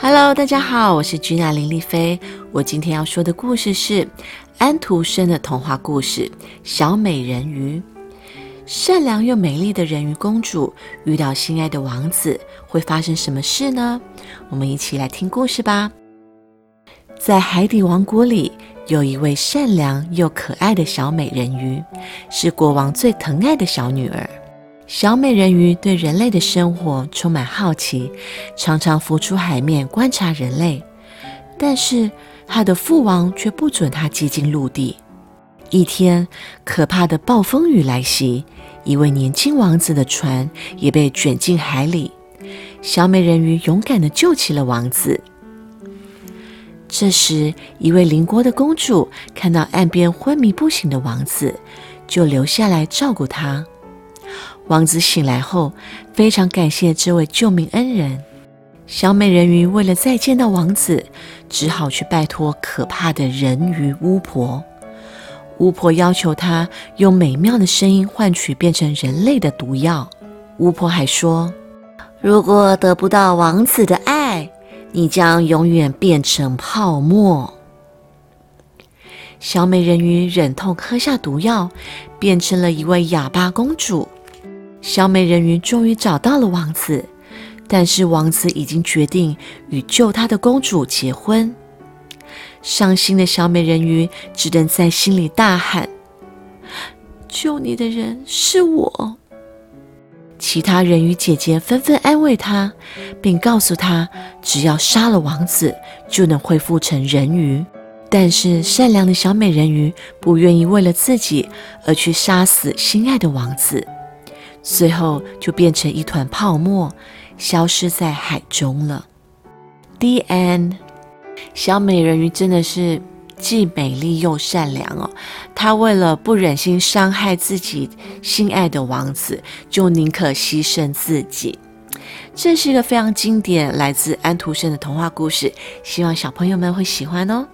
Hello，大家好，我是君娜林丽菲。我今天要说的故事是安徒生的童话故事《小美人鱼》。善良又美丽的人鱼公主遇到心爱的王子，会发生什么事呢？我们一起来听故事吧。在海底王国里，有一位善良又可爱的小美人鱼，是国王最疼爱的小女儿。小美人鱼对人类的生活充满好奇，常常浮出海面观察人类。但是，她的父王却不准她接近陆地。一天，可怕的暴风雨来袭，一位年轻王子的船也被卷进海里。小美人鱼勇敢地救起了王子。这时，一位邻国的公主看到岸边昏迷不醒的王子，就留下来照顾他。王子醒来后，非常感谢这位救命恩人。小美人鱼为了再见到王子，只好去拜托可怕的人鱼巫婆。巫婆要求她用美妙的声音换取变成人类的毒药。巫婆还说，如果得不到王子的爱，你将永远变成泡沫。小美人鱼忍痛喝下毒药，变成了一位哑巴公主。小美人鱼终于找到了王子，但是王子已经决定与救他的公主结婚。伤心的小美人鱼只能在心里大喊：“救你的人是我！”其他人鱼姐姐纷纷安慰她，并告诉她，只要杀了王子，就能恢复成人鱼。但是善良的小美人鱼不愿意为了自己而去杀死心爱的王子。最后就变成一团泡沫，消失在海中了。The end。小美人鱼真的是既美丽又善良哦。她为了不忍心伤害自己心爱的王子，就宁可牺牲自己。这是一个非常经典来自安徒生的童话故事，希望小朋友们会喜欢哦。